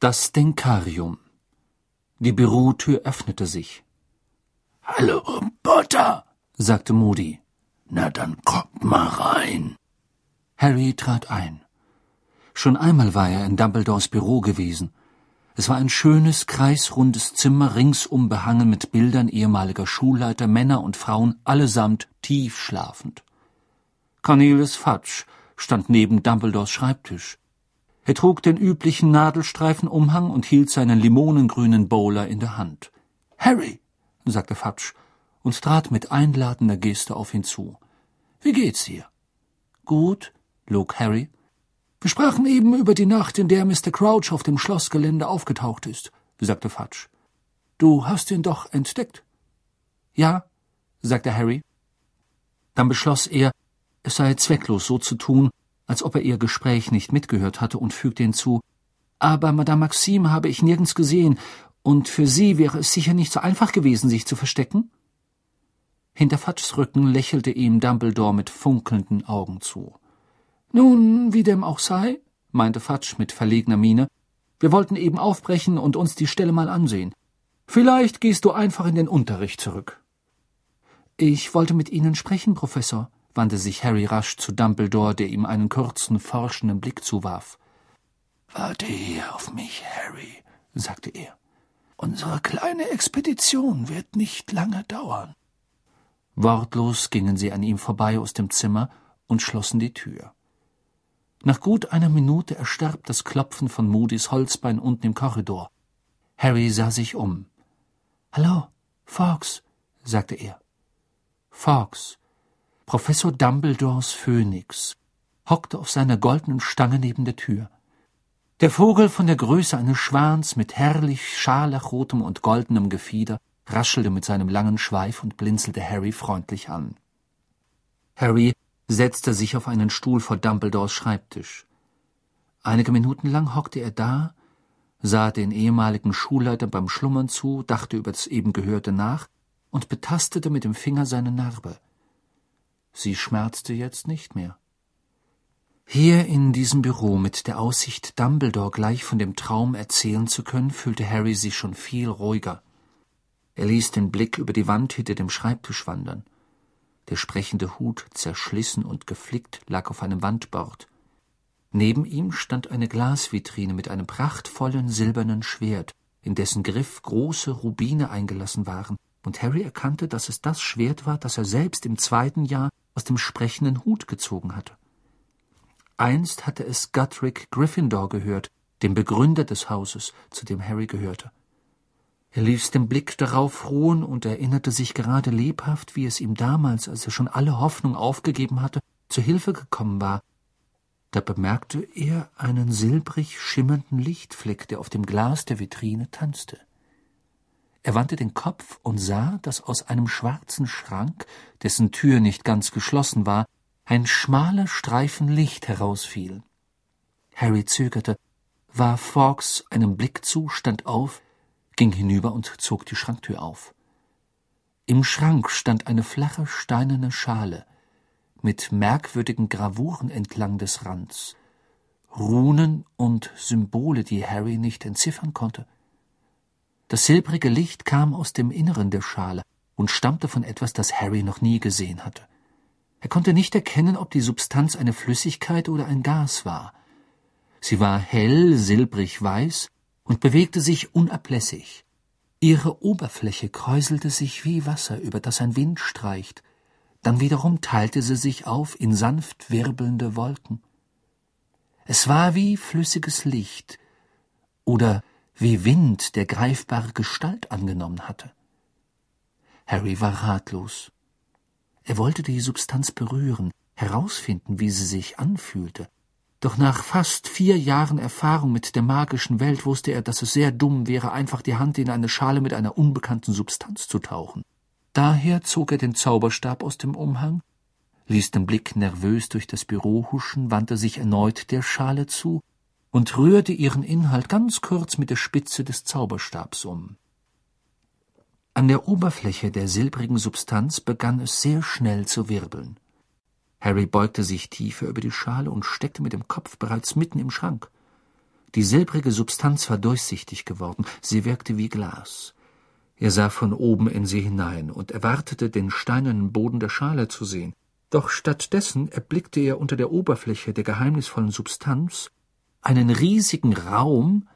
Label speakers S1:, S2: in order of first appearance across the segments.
S1: Das Denkarium. Die Bürotür öffnete sich.
S2: Hallo, Potter,
S1: sagte Moody.
S2: Na dann kommt mal rein.
S1: Harry trat ein. Schon einmal war er in Dumbledores Büro gewesen. Es war ein schönes, kreisrundes Zimmer, ringsum behangen mit Bildern ehemaliger Schulleiter, Männer und Frauen, allesamt tief schlafend. Cornelius Fudge stand neben Dumbledores Schreibtisch. Er trug den üblichen Nadelstreifenumhang und hielt seinen limonengrünen Bowler in der Hand. Harry, sagte Fudge und trat mit einladender Geste auf ihn zu. Wie geht's dir? Gut, log Harry. Wir sprachen eben über die Nacht, in der Mr. Crouch auf dem Schlossgelände aufgetaucht ist, sagte Fudge. Du hast ihn doch entdeckt. Ja, sagte Harry. Dann beschloss er, es sei zwecklos so zu tun, als ob er ihr Gespräch nicht mitgehört hatte, und fügte hinzu Aber Madame Maxime habe ich nirgends gesehen, und für sie wäre es sicher nicht so einfach gewesen, sich zu verstecken? Hinter Fudges Rücken lächelte ihm Dumbledore mit funkelnden Augen zu. Nun, wie dem auch sei, meinte Fudge mit verlegener Miene, wir wollten eben aufbrechen und uns die Stelle mal ansehen. Vielleicht gehst du einfach in den Unterricht zurück. Ich wollte mit Ihnen sprechen, Professor, wandte sich Harry rasch zu Dumbledore, der ihm einen kurzen, forschenden Blick zuwarf.
S2: Warte hier auf mich, Harry, sagte er. Unsere kleine Expedition wird nicht lange dauern.
S1: Wortlos gingen sie an ihm vorbei aus dem Zimmer und schlossen die Tür. Nach gut einer Minute erstarb das Klopfen von Moody's Holzbein unten im Korridor. Harry sah sich um. Hallo, Fawkes, sagte er. Fawkes, Professor Dumbledores Phönix, hockte auf seiner goldenen Stange neben der Tür. Der Vogel von der Größe eines Schwans mit herrlich scharlachrotem und goldenem Gefieder raschelte mit seinem langen Schweif und blinzelte Harry freundlich an. Harry setzte sich auf einen Stuhl vor Dumbledores Schreibtisch. Einige Minuten lang hockte er da, sah den ehemaligen Schulleiter beim Schlummern zu, dachte über das eben Gehörte nach und betastete mit dem Finger seine Narbe. Sie schmerzte jetzt nicht mehr. Hier in diesem Büro mit der Aussicht, Dumbledore gleich von dem Traum erzählen zu können, fühlte Harry sich schon viel ruhiger. Er ließ den Blick über die Wand hinter dem Schreibtisch wandern. Der sprechende Hut, zerschlissen und geflickt, lag auf einem Wandbord. Neben ihm stand eine Glasvitrine mit einem prachtvollen silbernen Schwert, in dessen Griff große Rubine eingelassen waren, und Harry erkannte, dass es das Schwert war, das er selbst im zweiten Jahr aus dem sprechenden Hut gezogen hatte. Einst hatte es Guthrick Gryffindor gehört, dem Begründer des Hauses, zu dem Harry gehörte. Er ließ den Blick darauf ruhen und erinnerte sich gerade lebhaft, wie es ihm damals, als er schon alle Hoffnung aufgegeben hatte, zu Hilfe gekommen war. Da bemerkte er einen silbrig schimmernden Lichtfleck, der auf dem Glas der Vitrine tanzte. Er wandte den Kopf und sah, dass aus einem schwarzen Schrank, dessen Tür nicht ganz geschlossen war, ein schmaler Streifen Licht herausfiel. Harry zögerte, warf Fawkes einen Blick zu, stand auf, ging hinüber und zog die Schranktür auf. Im Schrank stand eine flache steinerne Schale mit merkwürdigen Gravuren entlang des Rands, Runen und Symbole, die Harry nicht entziffern konnte. Das silbrige Licht kam aus dem Inneren der Schale und stammte von etwas, das Harry noch nie gesehen hatte. Er konnte nicht erkennen, ob die Substanz eine Flüssigkeit oder ein Gas war. Sie war hell, silbrig weiß und bewegte sich unablässig. Ihre Oberfläche kräuselte sich wie Wasser, über das ein Wind streicht, dann wiederum teilte sie sich auf in sanft wirbelnde Wolken. Es war wie flüssiges Licht oder wie Wind, der greifbare Gestalt angenommen hatte. Harry war ratlos. Er wollte die Substanz berühren, herausfinden, wie sie sich anfühlte. Doch nach fast vier Jahren Erfahrung mit der magischen Welt wusste er, dass es sehr dumm wäre, einfach die Hand in eine Schale mit einer unbekannten Substanz zu tauchen. Daher zog er den Zauberstab aus dem Umhang, ließ den Blick nervös durch das Büro huschen, wandte sich erneut der Schale zu und rührte ihren Inhalt ganz kurz mit der Spitze des Zauberstabs um. An der Oberfläche der silbrigen Substanz begann es sehr schnell zu wirbeln. Harry beugte sich tiefer über die Schale und steckte mit dem Kopf bereits mitten im Schrank. Die silbrige Substanz war durchsichtig geworden, sie wirkte wie Glas. Er sah von oben in sie hinein und erwartete, den steinernen Boden der Schale zu sehen. Doch stattdessen erblickte er unter der Oberfläche der geheimnisvollen Substanz einen riesigen Raum,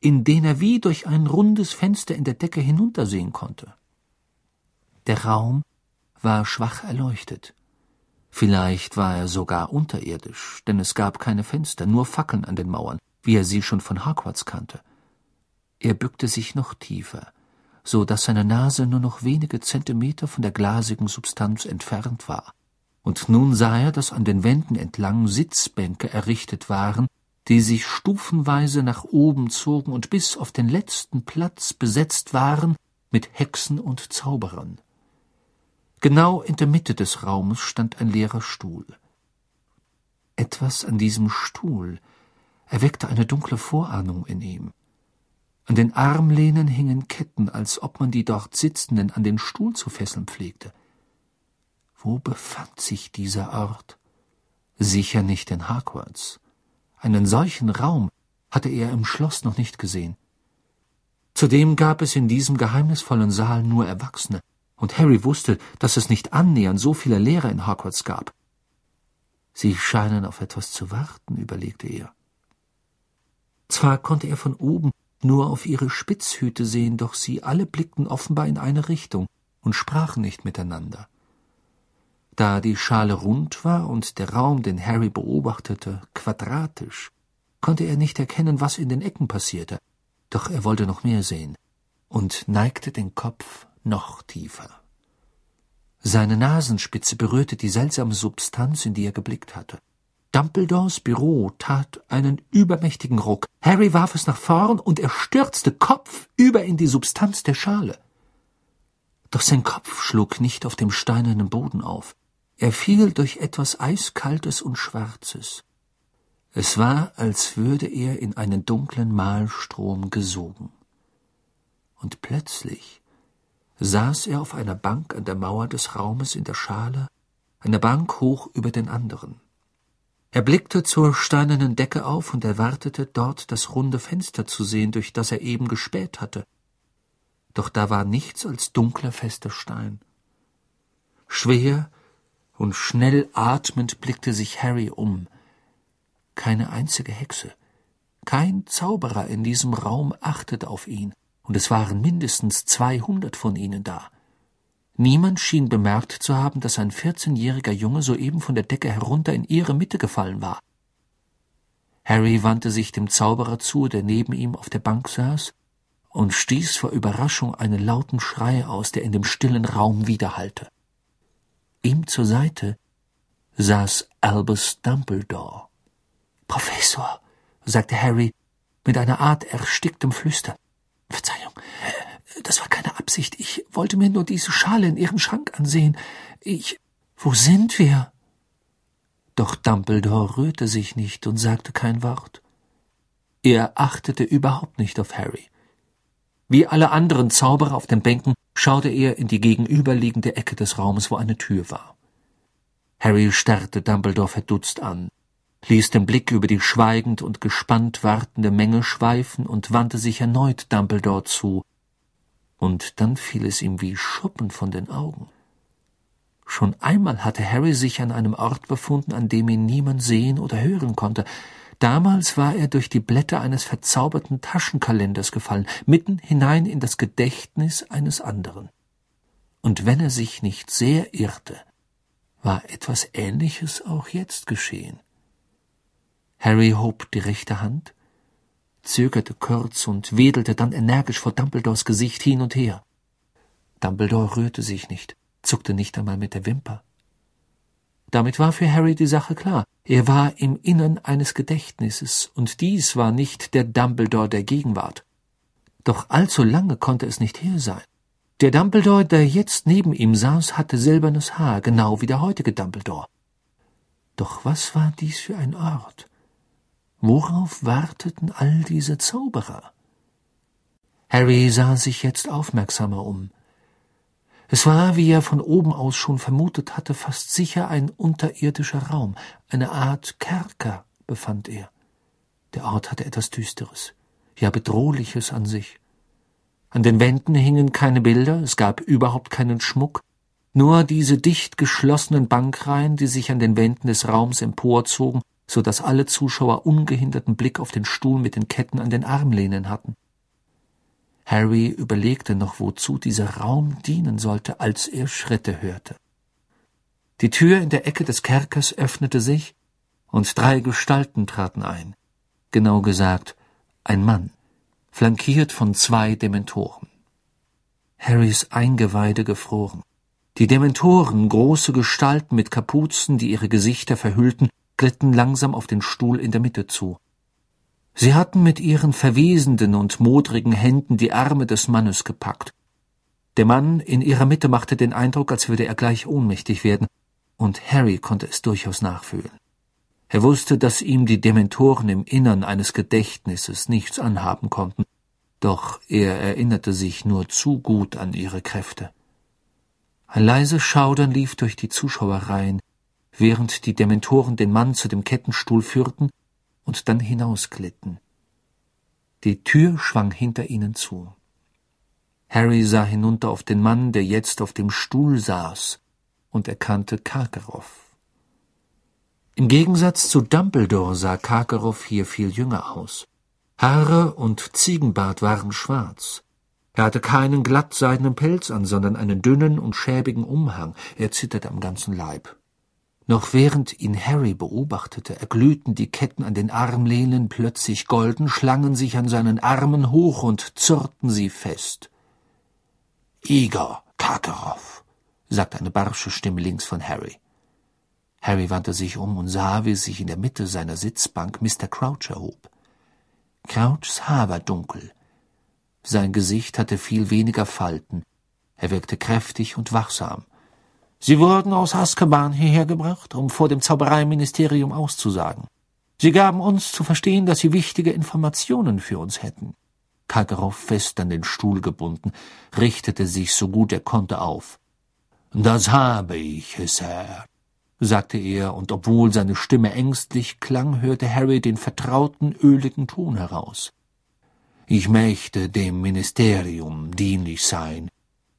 S1: in den er wie durch ein rundes Fenster in der Decke hinuntersehen konnte. Der Raum war schwach erleuchtet. Vielleicht war er sogar unterirdisch, denn es gab keine Fenster, nur Fackeln an den Mauern, wie er sie schon von Hogwarts kannte. Er bückte sich noch tiefer, so dass seine Nase nur noch wenige Zentimeter von der glasigen Substanz entfernt war. Und nun sah er, dass an den Wänden entlang Sitzbänke errichtet waren, die sich stufenweise nach oben zogen und bis auf den letzten Platz besetzt waren mit Hexen und Zauberern. Genau in der Mitte des Raumes stand ein leerer Stuhl. Etwas an diesem Stuhl erweckte eine dunkle Vorahnung in ihm. An den Armlehnen hingen Ketten, als ob man die dort Sitzenden an den Stuhl zu fesseln pflegte. Wo befand sich dieser Ort? Sicher nicht in Hogwarts. Einen solchen Raum hatte er im Schloss noch nicht gesehen. Zudem gab es in diesem geheimnisvollen Saal nur Erwachsene, und Harry wusste, dass es nicht annähernd so viele Lehrer in Hogwarts gab. Sie scheinen auf etwas zu warten, überlegte er. Zwar konnte er von oben nur auf ihre Spitzhüte sehen, doch sie alle blickten offenbar in eine Richtung und sprachen nicht miteinander. Da die Schale rund war und der Raum, den Harry beobachtete, quadratisch, konnte er nicht erkennen, was in den Ecken passierte, doch er wollte noch mehr sehen und neigte den Kopf noch tiefer. Seine Nasenspitze berührte die seltsame Substanz, in die er geblickt hatte. Dumbledores Büro tat einen übermächtigen Ruck. Harry warf es nach vorn und er stürzte kopfüber in die Substanz der Schale. Doch sein Kopf schlug nicht auf dem steinernen Boden auf. Er fiel durch etwas Eiskaltes und Schwarzes. Es war, als würde er in einen dunklen Mahlstrom gesogen. Und plötzlich saß er auf einer Bank an der Mauer des Raumes in der Schale, eine Bank hoch über den anderen. Er blickte zur steinernen Decke auf und erwartete, dort das runde Fenster zu sehen, durch das er eben gespäht hatte. Doch da war nichts als dunkler, fester Stein. Schwer und schnell atmend blickte sich Harry um. Keine einzige Hexe, kein Zauberer in diesem Raum achtete auf ihn und es waren mindestens zweihundert von ihnen da. Niemand schien bemerkt zu haben, dass ein vierzehnjähriger Junge soeben von der Decke herunter in ihre Mitte gefallen war. Harry wandte sich dem Zauberer zu, der neben ihm auf der Bank saß, und stieß vor Überraschung einen lauten Schrei aus, der in dem stillen Raum widerhallte. Ihm zur Seite saß Albus Dumbledore. Professor, sagte Harry mit einer Art ersticktem Flüstern. Verzeihung, das war keine Absicht. Ich wollte mir nur diese Schale in Ihrem Schrank ansehen. Ich. Wo sind wir? Doch Dumbledore rührte sich nicht und sagte kein Wort. Er achtete überhaupt nicht auf Harry. Wie alle anderen Zauberer auf den Bänken schaute er in die gegenüberliegende Ecke des Raumes, wo eine Tür war. Harry starrte Dumbledore verdutzt an ließ den Blick über die schweigend und gespannt wartende Menge schweifen und wandte sich erneut Dumbledore zu. Und dann fiel es ihm wie Schuppen von den Augen. Schon einmal hatte Harry sich an einem Ort befunden, an dem ihn niemand sehen oder hören konnte. Damals war er durch die Blätter eines verzauberten Taschenkalenders gefallen, mitten hinein in das Gedächtnis eines anderen. Und wenn er sich nicht sehr irrte, war etwas Ähnliches auch jetzt geschehen. Harry hob die rechte Hand, zögerte kurz und wedelte dann energisch vor Dumbledores Gesicht hin und her. Dumbledore rührte sich nicht, zuckte nicht einmal mit der Wimper. Damit war für Harry die Sache klar. Er war im Innern eines Gedächtnisses, und dies war nicht der Dumbledore der Gegenwart. Doch allzu lange konnte es nicht her sein. Der Dumbledore, der jetzt neben ihm saß, hatte silbernes Haar, genau wie der heutige Dumbledore. Doch was war dies für ein Ort? Worauf warteten all diese Zauberer? Harry sah sich jetzt aufmerksamer um. Es war, wie er von oben aus schon vermutet hatte, fast sicher ein unterirdischer Raum, eine Art Kerker, befand er. Der Ort hatte etwas Düsteres, ja Bedrohliches an sich. An den Wänden hingen keine Bilder, es gab überhaupt keinen Schmuck, nur diese dicht geschlossenen Bankreihen, die sich an den Wänden des Raums emporzogen, so dass alle Zuschauer ungehinderten Blick auf den Stuhl mit den Ketten an den Armlehnen hatten. Harry überlegte noch, wozu dieser Raum dienen sollte, als er Schritte hörte. Die Tür in der Ecke des Kerkers öffnete sich, und drei Gestalten traten ein. Genau gesagt, ein Mann, flankiert von zwei Dementoren. Harrys Eingeweide gefroren. Die Dementoren, große Gestalten mit Kapuzen, die ihre Gesichter verhüllten, glitten langsam auf den Stuhl in der Mitte zu. Sie hatten mit ihren verwesenden und modrigen Händen die Arme des Mannes gepackt. Der Mann in ihrer Mitte machte den Eindruck, als würde er gleich ohnmächtig werden, und Harry konnte es durchaus nachfühlen. Er wusste, dass ihm die Dementoren im Innern eines Gedächtnisses nichts anhaben konnten, doch er erinnerte sich nur zu gut an ihre Kräfte. Ein leises Schaudern lief durch die Zuschauerreihen, während die Dementoren den Mann zu dem Kettenstuhl führten und dann hinausglitten. Die Tür schwang hinter ihnen zu. Harry sah hinunter auf den Mann, der jetzt auf dem Stuhl saß, und erkannte Karkaroff. Im Gegensatz zu Dumbledore sah Karkaroff hier viel jünger aus. Haare und Ziegenbart waren schwarz, er hatte keinen glattseidenen Pelz an, sondern einen dünnen und schäbigen Umhang. Er zitterte am ganzen Leib. Noch während ihn Harry beobachtete, erglühten die Ketten an den Armlehnen plötzlich golden, schlangen sich an seinen Armen hoch und zurrten sie fest. Igor Karkaroff, sagte eine barsche Stimme links von Harry. Harry wandte sich um und sah, wie sich in der Mitte seiner Sitzbank Mr. Crouch erhob. Crouchs Haar war dunkel, sein Gesicht hatte viel weniger Falten. Er wirkte kräftig und wachsam. Sie wurden aus Azkaban hierher gebracht, um vor dem Zaubereiministerium auszusagen. Sie gaben uns zu verstehen, dass sie wichtige Informationen für uns hätten. Karkaroff, fest an den Stuhl gebunden, richtete sich so gut er konnte auf. Das habe ich, Sir, sagte er, und obwohl seine Stimme ängstlich klang, hörte Harry den vertrauten, öligen Ton heraus. Ich möchte dem Ministerium dienlich sein.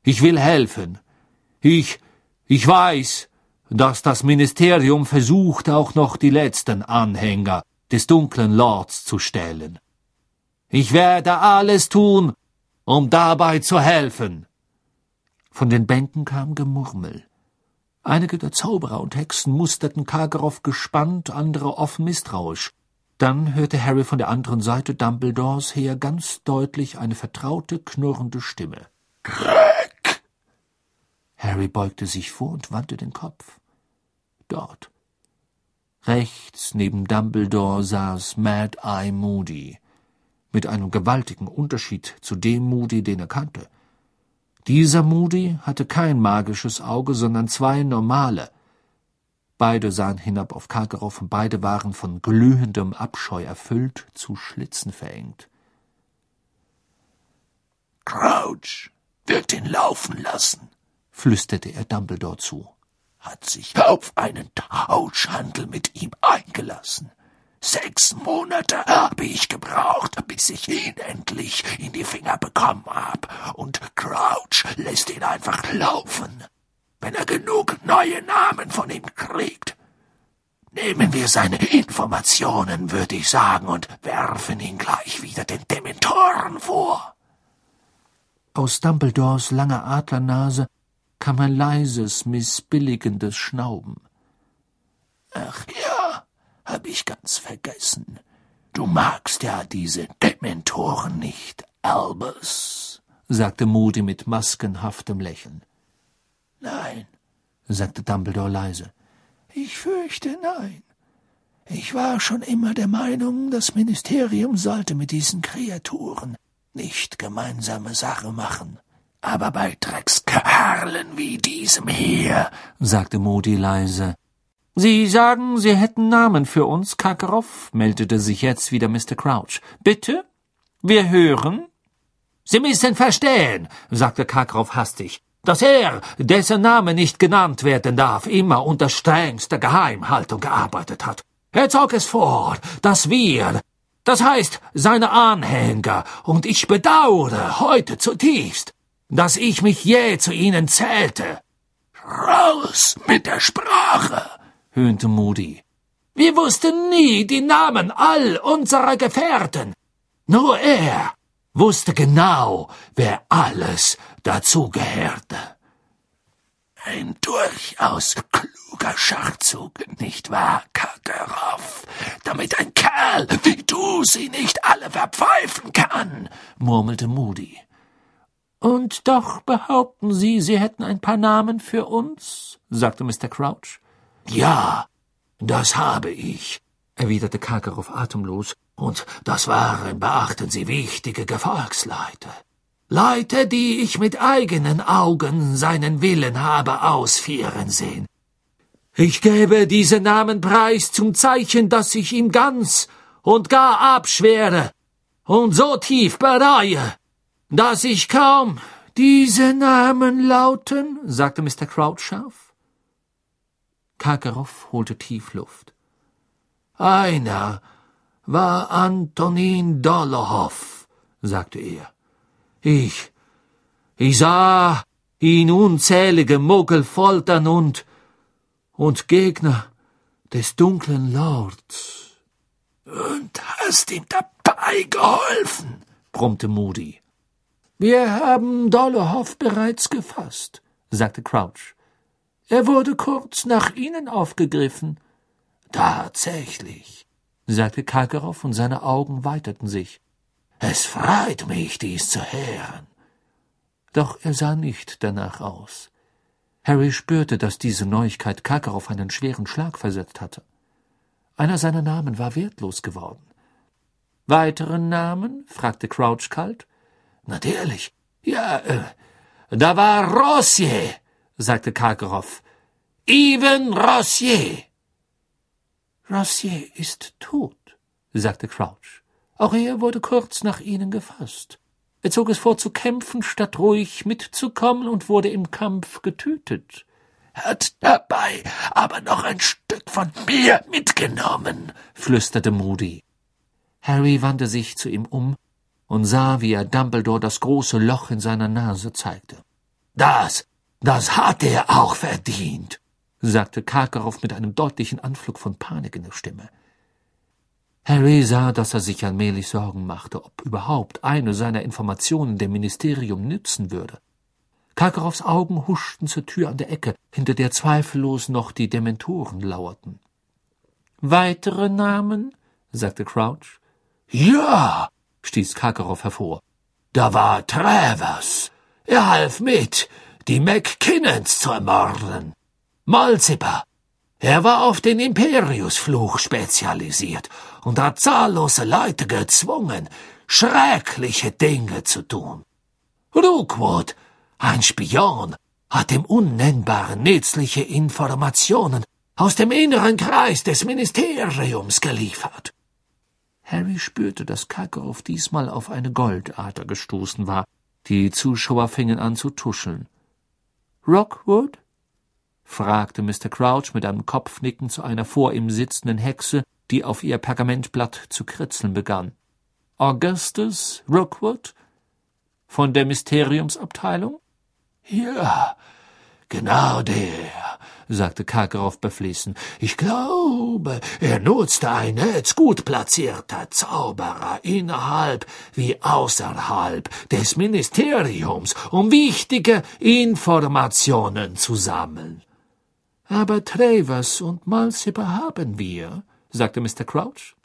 S1: Ich will helfen. Ich, ich weiß, dass das Ministerium versucht, auch noch die letzten Anhänger des dunklen Lords zu stellen. Ich werde alles tun, um dabei zu helfen. Von den Bänken kam Gemurmel. Einige der Zauberer und Hexen musterten Karkaroff gespannt, andere offen misstrauisch. Dann hörte Harry von der anderen Seite Dumbledores her ganz deutlich eine vertraute, knurrende Stimme. Greg! Harry beugte sich vor und wandte den Kopf. Dort. Rechts neben Dumbledore saß Mad Eye Moody, mit einem gewaltigen Unterschied zu dem Moody, den er kannte. Dieser Moody hatte kein magisches Auge, sondern zwei normale, Beide sahen hinab auf Karkaroff und beide waren von glühendem Abscheu erfüllt, zu Schlitzen verengt.
S2: Crouch wird ihn laufen lassen, flüsterte er Dumbledore zu, hat sich auf einen Tauschhandel mit ihm eingelassen. Sechs Monate habe ich gebraucht, bis ich ihn endlich in die Finger bekommen hab, und Crouch lässt ihn einfach laufen wenn er genug neue Namen von ihm kriegt. Nehmen wir seine Informationen, würde ich sagen, und werfen ihn gleich wieder den Dementoren vor.
S1: Aus Dumbledores langer Adlernase kam ein leises, missbilligendes Schnauben.
S2: Ach ja, hab ich ganz vergessen. Du magst ja diese Dementoren nicht, Albus, sagte Moody mit maskenhaftem Lächeln. Nein, sagte Dumbledore leise. Ich fürchte nein. Ich war schon immer der Meinung, das Ministerium sollte mit diesen Kreaturen nicht gemeinsame Sache machen. Aber bei Dreckskerlen wie diesem hier, sagte Moody leise.
S1: Sie sagen, Sie hätten Namen für uns, Karkaroff, meldete sich jetzt wieder Mr. Crouch. Bitte? Wir hören?
S2: Sie müssen verstehen, sagte Karkaroff hastig dass er, dessen Name nicht genannt werden darf, immer unter strengster Geheimhaltung gearbeitet hat. Er zog es vor, dass wir, das heißt seine Anhänger, und ich bedauere heute zutiefst, dass ich mich je zu ihnen zählte. Raus mit der Sprache, höhnte Moody. Wir wussten nie die Namen all unserer Gefährten. Nur er wusste genau, wer alles dazugehörte. Ein durchaus kluger Schachzug, nicht wahr, Kakarov? Damit ein Kerl wie du sie nicht alle verpfeifen kann, murmelte Moody.
S1: Und doch behaupten Sie, Sie hätten ein paar Namen für uns? sagte Mr. Crouch.
S2: Ja, das habe ich, erwiderte Karkarow atemlos, und das waren, beachten Sie, wichtige Gefolgsleute. Leute, die ich mit eigenen Augen seinen Willen habe ausführen sehen. Ich gebe diese Namen preis zum Zeichen, dass ich ihm ganz und gar abschwere und so tief bereue, dass ich kaum diese Namen lauten, sagte Mr. Crouch scharf.
S1: Karkarow holte tief Luft.
S2: Einer war Antonin Dolohoff, sagte er. Ich, ich sah ihn unzählige Muggel foltern und, und Gegner des dunklen Lords. Und hast ihm dabei geholfen, brummte Moody. Wir haben Dolohoff bereits gefasst, sagte Crouch. Er wurde kurz nach Ihnen aufgegriffen. Tatsächlich, sagte Karkarow, und seine Augen weiterten sich. Es freut mich, dies zu hören.
S1: Doch er sah nicht danach aus. Harry spürte, dass diese Neuigkeit Karkarow einen schweren Schlag versetzt hatte. Einer seiner Namen war wertlos geworden. Weitere Namen? fragte Crouch kalt.
S2: Natürlich. Ja, äh, da war Rossier, sagte Karkaroff. Even Rossier.
S1: Rossier ist tot, sagte Crouch. Auch er wurde kurz nach ihnen gefasst. Er zog es vor zu kämpfen, statt ruhig mitzukommen und wurde im Kampf getötet.
S2: Hat dabei aber noch ein Stück von mir mitgenommen, flüsterte Moody.
S1: Harry wandte sich zu ihm um und sah, wie er Dumbledore das große Loch in seiner Nase zeigte.
S2: Das, das hat er auch verdient,
S1: sagte Karkarow mit einem deutlichen Anflug von Panik in der Stimme. Harry sah, dass er sich allmählich Sorgen machte, ob überhaupt eine seiner Informationen dem Ministerium nützen würde. Karkarows Augen huschten zur Tür an der Ecke, hinter der zweifellos noch die Dementoren lauerten. Weitere Namen? sagte Crouch.
S2: Ja, stieß Karkarow hervor. Da war Travers. Er half mit, die McKinnons zu ermorden. Malzipper. Er war auf den Imperiusfluch spezialisiert und hat zahllose Leute gezwungen, schreckliche Dinge zu tun. Rookwood, ein Spion, hat ihm unnennbare nützliche Informationen aus dem inneren Kreis des Ministeriums geliefert.
S1: Harry spürte, dass Karkarow diesmal auf eine Goldader gestoßen war. Die Zuschauer fingen an zu tuscheln. Rockwood? fragte Mr. Crouch mit einem Kopfnicken zu einer vor ihm sitzenden Hexe, die auf ihr Pergamentblatt zu kritzeln begann. Augustus Rookwood? Von der Mysteriumsabteilung?
S2: Ja, genau der, sagte Karkarow beflissen. Ich glaube, er nutzte ein Netz gut platzierter Zauberer innerhalb wie außerhalb des Ministeriums, um wichtige Informationen zu sammeln.
S1: Aber Travers und Malzipper haben wir, sagte Mr. Crouch.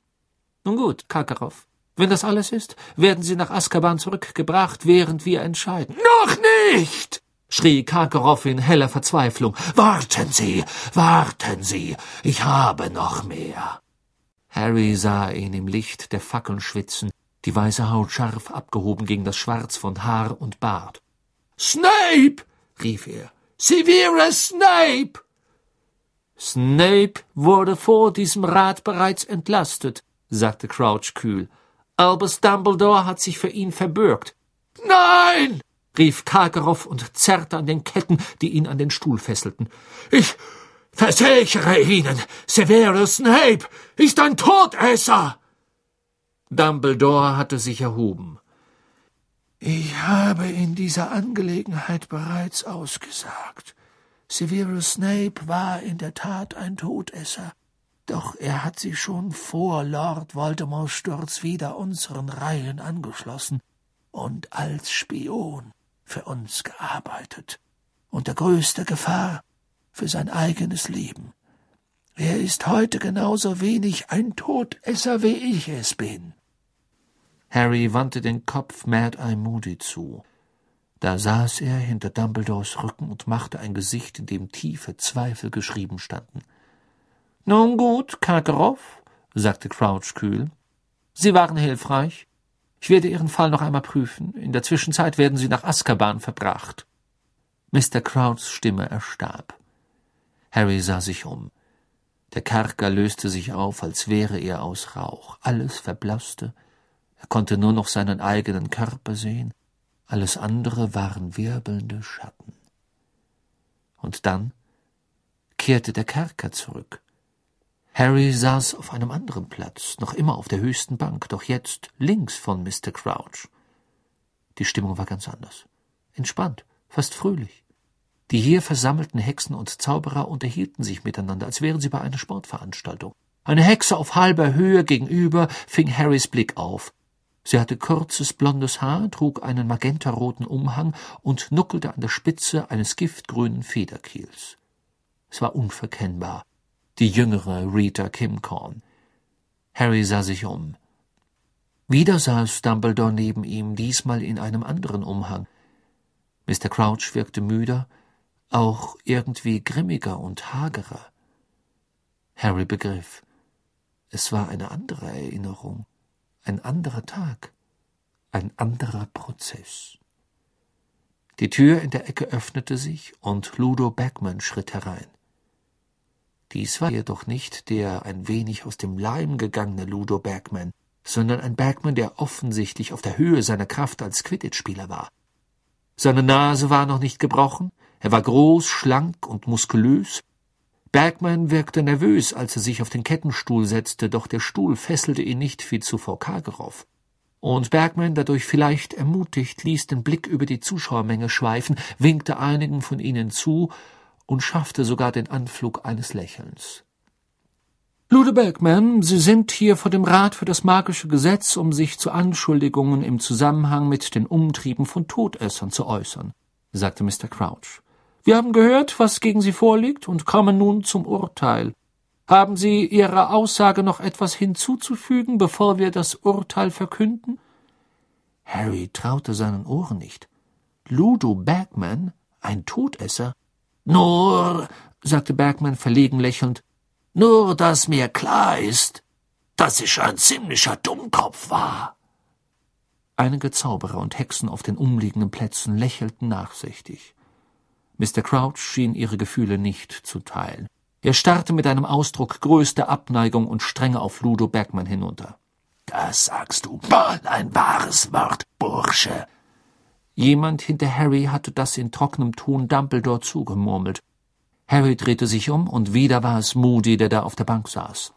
S1: Nun gut, Karkarow. Wenn das alles ist, werden Sie nach Azkaban zurückgebracht, während wir entscheiden.
S2: Noch nicht! Schrie Karkarow in heller Verzweiflung. Warten Sie, warten Sie, ich habe noch mehr.
S1: Harry sah ihn im Licht der Fackeln schwitzen, die weiße Haut scharf abgehoben gegen das Schwarz von Haar und Bart.
S2: Snape! rief er. Severus Snape!
S1: Snape wurde vor diesem Rat bereits entlastet, sagte Crouch kühl. Albus Dumbledore hat sich für ihn verbürgt.
S2: Nein!
S1: Rief Karkarow und zerrte an den Ketten, die ihn an den Stuhl fesselten.
S2: Ich versichere Ihnen, Severus Snape ist ein Todesser!
S1: Dumbledore hatte sich erhoben.
S2: Ich habe in dieser Angelegenheit bereits ausgesagt. Severus Snape war in der Tat ein Todesser, doch er hat sich schon vor Lord Voldemorts Sturz wieder unseren Reihen angeschlossen und als Spion für uns gearbeitet, unter größter Gefahr für sein eigenes Leben. Er ist heute genauso wenig ein Todesser, wie ich es bin.
S1: Harry wandte den Kopf Mad-Eye Moody zu. Da saß er hinter Dumbledores Rücken und machte ein Gesicht, in dem tiefe Zweifel geschrieben standen. Nun gut, Karkaroff, sagte Crouch kühl. Sie waren hilfreich. Ich werde Ihren Fall noch einmal prüfen. In der Zwischenzeit werden Sie nach Azkaban verbracht. Mr. Crouchs Stimme erstarb. Harry sah sich um. Der Kerker löste sich auf, als wäre er aus Rauch. Alles verblasste. Er konnte nur noch seinen eigenen Körper sehen. Alles andere waren wirbelnde Schatten. Und dann kehrte der Kerker zurück. Harry saß auf einem anderen Platz, noch immer auf der höchsten Bank, doch jetzt links von Mr. Crouch. Die Stimmung war ganz anders. Entspannt, fast fröhlich. Die hier versammelten Hexen und Zauberer unterhielten sich miteinander, als wären sie bei einer Sportveranstaltung. Eine Hexe auf halber Höhe gegenüber fing Harrys Blick auf. Sie hatte kurzes blondes Haar, trug einen magentaroten Umhang und nuckelte an der Spitze eines giftgrünen Federkiels. Es war unverkennbar die jüngere Rita Kimcorn. Harry sah sich um. Wieder saß Dumbledore neben ihm, diesmal in einem anderen Umhang. Mr. Crouch wirkte müder, auch irgendwie grimmiger und hagerer. Harry begriff. Es war eine andere Erinnerung, ein anderer Tag, ein anderer Prozess. Die Tür in der Ecke öffnete sich und Ludo Bagman schritt herein. Dies war jedoch nicht der ein wenig aus dem Leim gegangene Ludo Bergman, sondern ein Bergman, der offensichtlich auf der Höhe seiner Kraft als Quidditch-Spieler war. Seine Nase war noch nicht gebrochen, er war groß, schlank und muskulös. Bergman wirkte nervös, als er sich auf den Kettenstuhl setzte, doch der Stuhl fesselte ihn nicht wie zuvor Kargerow. Und Bergman, dadurch vielleicht ermutigt, ließ den Blick über die Zuschauermenge schweifen, winkte einigen von ihnen zu und schaffte sogar den Anflug eines Lächelns. Lude Bergman, Sie sind hier vor dem Rat für das magische Gesetz, um sich zu Anschuldigungen im Zusammenhang mit den Umtrieben von Todessern zu äußern, sagte Mr. Crouch. Wir haben gehört, was gegen Sie vorliegt, und kommen nun zum Urteil. Haben Sie Ihrer Aussage noch etwas hinzuzufügen, bevor wir das Urteil verkünden? Harry traute seinen Ohren nicht. Ludo Bagman, ein Todesser?
S2: Nur, sagte Bergmann verlegen lächelnd, nur, dass mir klar ist, dass ich ein ziemlicher Dummkopf war.
S1: Einige Zauberer und Hexen auf den umliegenden Plätzen lächelten nachsichtig. Mr. Crouch schien ihre Gefühle nicht zu teilen. Er starrte mit einem Ausdruck größter Abneigung und Strenge auf Ludo Bergmann hinunter.
S2: Das sagst du mal ein wahres Wort, Bursche,
S1: Jemand hinter Harry hatte das in trockenem Ton Dumbledore zugemurmelt. Harry drehte sich um, und wieder war es Moody, der da auf der Bank saß.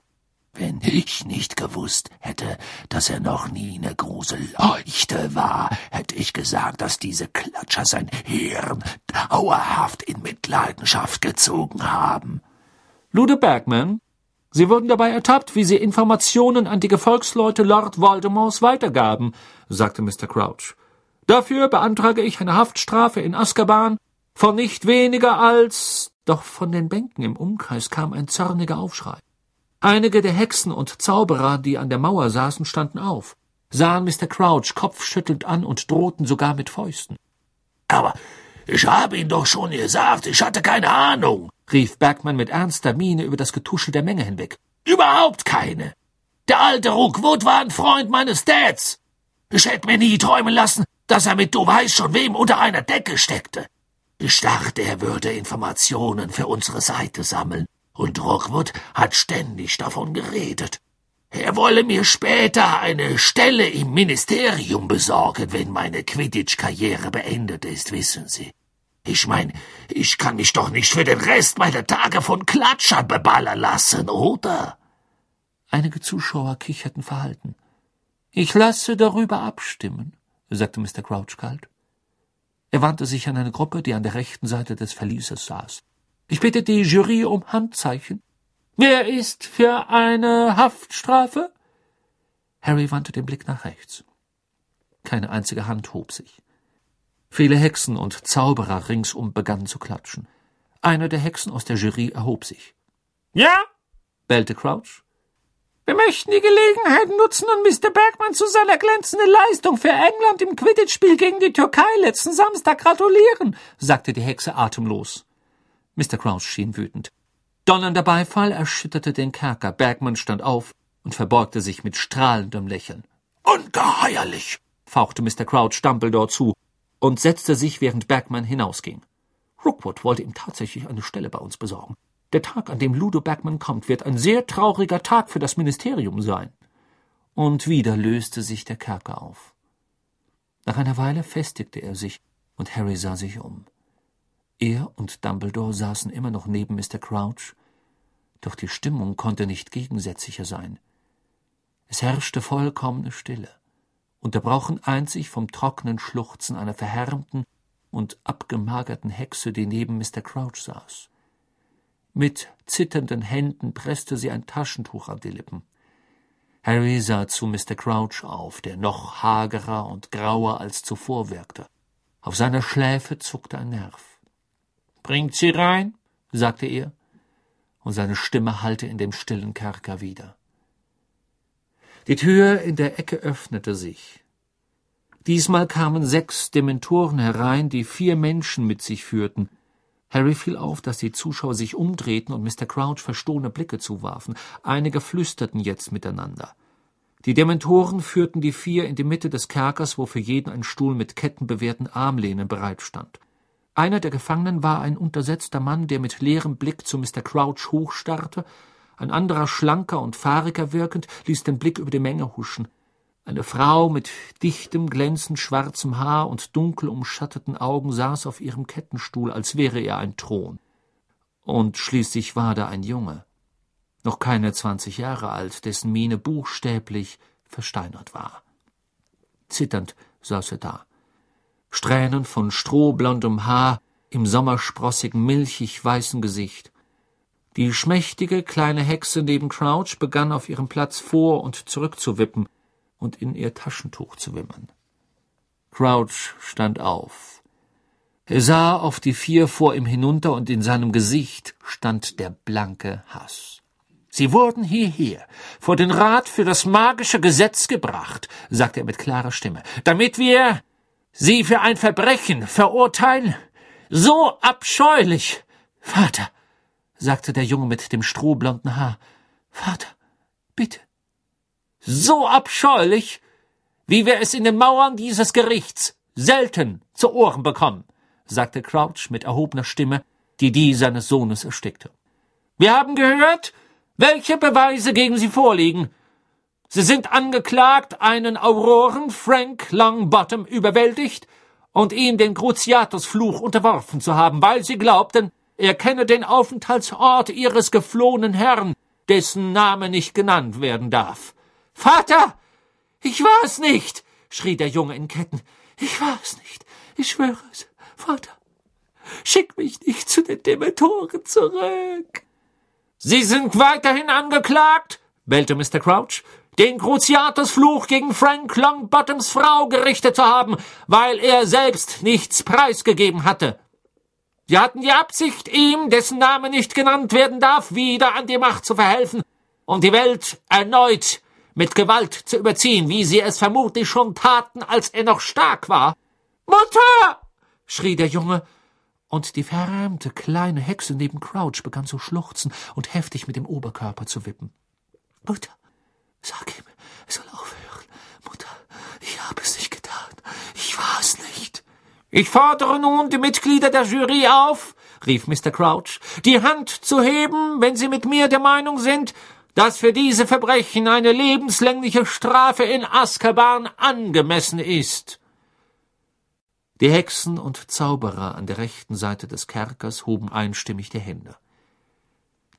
S2: Wenn ich nicht gewusst hätte, dass er noch nie eine große Leuchte war, hätte ich gesagt, dass diese Klatscher sein Hirn dauerhaft in Mitleidenschaft gezogen haben.
S1: Lude Bergman, Sie wurden dabei ertappt, wie Sie Informationen an die Gefolgsleute Lord Voldemorts weitergaben, sagte Mr. Crouch. Dafür beantrage ich eine Haftstrafe in Azkaban von nicht weniger als. Doch von den Bänken im Umkreis kam ein zorniger Aufschrei. Einige der Hexen und Zauberer, die an der Mauer saßen, standen auf, sahen Mr. Crouch kopfschüttelnd an und drohten sogar mit Fäusten.
S2: Aber ich habe Ihnen doch schon gesagt, ich hatte keine Ahnung,
S1: rief Bergmann mit ernster Miene über das Getuschel der Menge hinweg.
S2: Überhaupt keine. Der alte Rookwood war ein Freund meines Dads. Ich hätte mir nie träumen lassen, dass er mit du weißt schon wem unter einer Decke steckte. Ich dachte, er würde Informationen für unsere Seite sammeln, und Rockwood hat ständig davon geredet. Er wolle mir später eine Stelle im Ministerium besorgen, wenn meine Quidditch-Karriere beendet ist, wissen Sie. Ich mein, ich kann mich doch nicht für den Rest meiner Tage von Klatschern beballern lassen, oder?
S1: Einige Zuschauer kicherten verhalten. Ich lasse darüber abstimmen, sagte Mr. Crouch kalt. Er wandte sich an eine Gruppe, die an der rechten Seite des Verlieses saß. Ich bitte die Jury um Handzeichen. Wer ist für eine Haftstrafe? Harry wandte den Blick nach rechts. Keine einzige Hand hob sich. Viele Hexen und Zauberer ringsum begannen zu klatschen. Eine der Hexen aus der Jury erhob sich. Ja? bellte Crouch. Wir möchten die Gelegenheit nutzen, um Mr. Bergmann zu seiner glänzenden Leistung für England im Quidditch-Spiel gegen die Türkei letzten Samstag gratulieren, sagte die Hexe atemlos. Mr. Crouch schien wütend. Donnernder Beifall erschütterte den Kerker. Bergmann stand auf und verbeugte sich mit strahlendem Lächeln.
S2: Ungeheuerlich,
S1: fauchte Mr. Crouch Dumbledore zu und setzte sich, während Bergmann hinausging. Rookwood wollte ihm tatsächlich eine Stelle bei uns besorgen. Der Tag, an dem Ludo Bergman kommt, wird ein sehr trauriger Tag für das Ministerium sein. Und wieder löste sich der Kerker auf. Nach einer Weile festigte er sich, und Harry sah sich um. Er und Dumbledore saßen immer noch neben Mr. Crouch, doch die Stimmung konnte nicht gegensätzlicher sein. Es herrschte vollkommene Stille, unterbrochen einzig vom trockenen Schluchzen einer verhärmten und abgemagerten Hexe, die neben Mr. Crouch saß. Mit zitternden Händen presste sie ein Taschentuch an die Lippen. Harry sah zu Mr. Crouch auf, der noch hagerer und grauer als zuvor wirkte. Auf seiner Schläfe zuckte ein Nerv. Bringt sie rein, sagte er, und seine Stimme hallte in dem stillen Kerker wieder. Die Tür in der Ecke öffnete sich. Diesmal kamen sechs Dementoren herein, die vier Menschen mit sich führten, Harry fiel auf, dass die Zuschauer sich umdrehten und Mr. Crouch verstohlene Blicke zuwarfen. Einige flüsterten jetzt miteinander. Die Dementoren führten die vier in die Mitte des Kerkers, wo für jeden ein Stuhl mit kettenbewehrten Armlehnen bereitstand. Einer der Gefangenen war ein untersetzter Mann, der mit leerem Blick zu Mr. Crouch hochstarrte, ein anderer, schlanker und fahriger wirkend, ließ den Blick über die Menge huschen. Eine Frau mit dichtem, glänzend schwarzem Haar und dunkel umschatteten Augen saß auf ihrem Kettenstuhl, als wäre er ein Thron. Und schließlich war da ein Junge, noch keine zwanzig Jahre alt, dessen Miene buchstäblich versteinert war. Zitternd saß er da. Strähnen von strohblondem Haar im sommersprossigen, milchig weißen Gesicht. Die schmächtige kleine Hexe neben Crouch begann auf ihrem Platz vor und zurück zu wippen, und in ihr Taschentuch zu wimmern. Crouch stand auf. Er sah auf die vier vor ihm hinunter, und in seinem Gesicht stand der blanke Hass. Sie wurden hierher, vor den Rat für das magische Gesetz gebracht, sagte er mit klarer Stimme, damit wir Sie für ein Verbrechen verurteilen? So abscheulich! Vater, sagte der Junge mit dem strohblonden Haar, Vater, bitte, so abscheulich, wie wir es in den Mauern dieses Gerichts selten zu Ohren bekommen, sagte Crouch mit erhobener Stimme, die die seines Sohnes erstickte. Wir haben gehört, welche Beweise gegen Sie vorliegen. Sie sind angeklagt, einen Auroren Frank Longbottom überwältigt und ihm den Cruciatusfluch unterworfen zu haben, weil Sie glaubten, er kenne den Aufenthaltsort Ihres geflohenen Herrn, dessen Name nicht genannt werden darf. Vater! Ich war es nicht! schrie der Junge in Ketten. Ich war es nicht. Ich schwöre es. Vater, schick mich nicht zu den Dementoren zurück. Sie sind weiterhin angeklagt, bellte Mr. Crouch, den Cruciatusfluch gegen Frank Longbottoms Frau gerichtet zu haben, weil er selbst nichts preisgegeben hatte. Sie hatten die Absicht, ihm, dessen Name nicht genannt werden darf, wieder an die Macht zu verhelfen und die Welt erneut mit Gewalt zu überziehen, wie sie es vermutlich schon taten, als er noch stark war. Mutter! schrie der Junge, und die verarmte kleine Hexe neben Crouch begann zu schluchzen und heftig mit dem Oberkörper zu wippen. Mutter, sag ihm, er soll aufhören. Mutter, ich habe es nicht getan. Ich war es nicht. Ich fordere nun die Mitglieder der Jury auf, rief Mr. Crouch, die Hand zu heben, wenn sie mit mir der Meinung sind, dass für diese Verbrechen eine lebenslängliche Strafe in Azkaban angemessen ist. Die Hexen und Zauberer an der rechten Seite des Kerkers hoben einstimmig die Hände.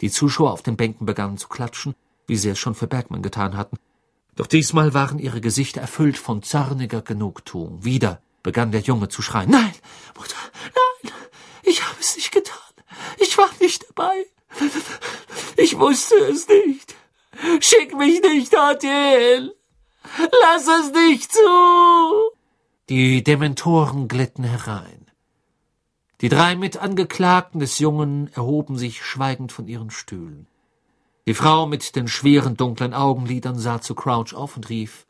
S1: Die Zuschauer auf den Bänken begannen zu klatschen, wie sie es schon für Bergmann getan hatten. Doch diesmal waren ihre Gesichter erfüllt von zorniger Genugtuung. Wieder begann der Junge zu schreien. Nein, Mutter, nein, ich habe es nicht getan. Ich war nicht dabei. Ich wusste es nicht. Schick mich nicht dorthin. Lass es nicht zu. Die Dementoren glitten herein. Die drei Mitangeklagten des Jungen erhoben sich schweigend von ihren Stühlen. Die Frau mit den schweren dunklen Augenlidern sah zu Crouch auf und rief